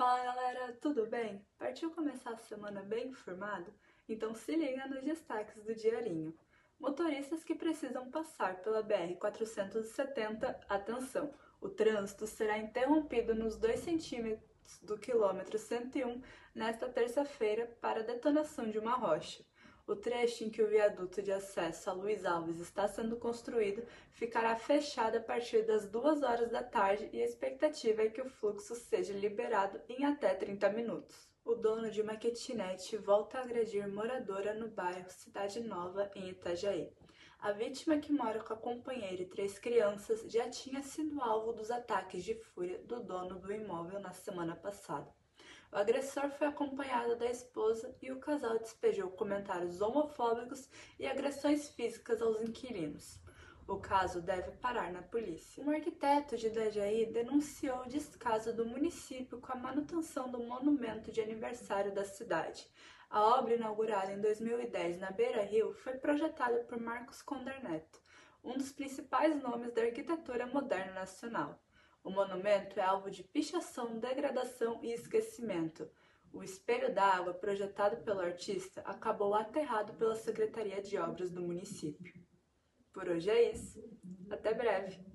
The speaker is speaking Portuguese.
Fala galera, tudo bem? Partiu começar a semana bem informado? Então se liga nos destaques do diarinho. Motoristas que precisam passar pela BR-470, atenção! O trânsito será interrompido nos 2 centímetros do quilômetro 101 nesta terça-feira para detonação de uma rocha. O trecho em que o viaduto de acesso a Luiz Alves está sendo construído ficará fechado a partir das 2 horas da tarde e a expectativa é que o fluxo seja liberado em até 30 minutos. O dono de uma kitnet volta a agredir moradora no bairro Cidade Nova, em Itajaí. A vítima, que mora com a companheira e três crianças, já tinha sido alvo dos ataques de fúria do dono do imóvel na semana passada. O agressor foi acompanhado da esposa e o casal despejou comentários homofóbicos e agressões físicas aos inquilinos. O caso deve parar na polícia. Um arquiteto de Itajaí denunciou o descaso do município com a manutenção do monumento de aniversário da cidade. A obra, inaugurada em 2010 na Beira Rio, foi projetada por Marcos Conder Neto, um dos principais nomes da arquitetura moderna nacional. O monumento é alvo de pichação, degradação e esquecimento. O espelho d'água, projetado pelo artista, acabou aterrado pela Secretaria de Obras do município. Por hoje é isso. Até breve!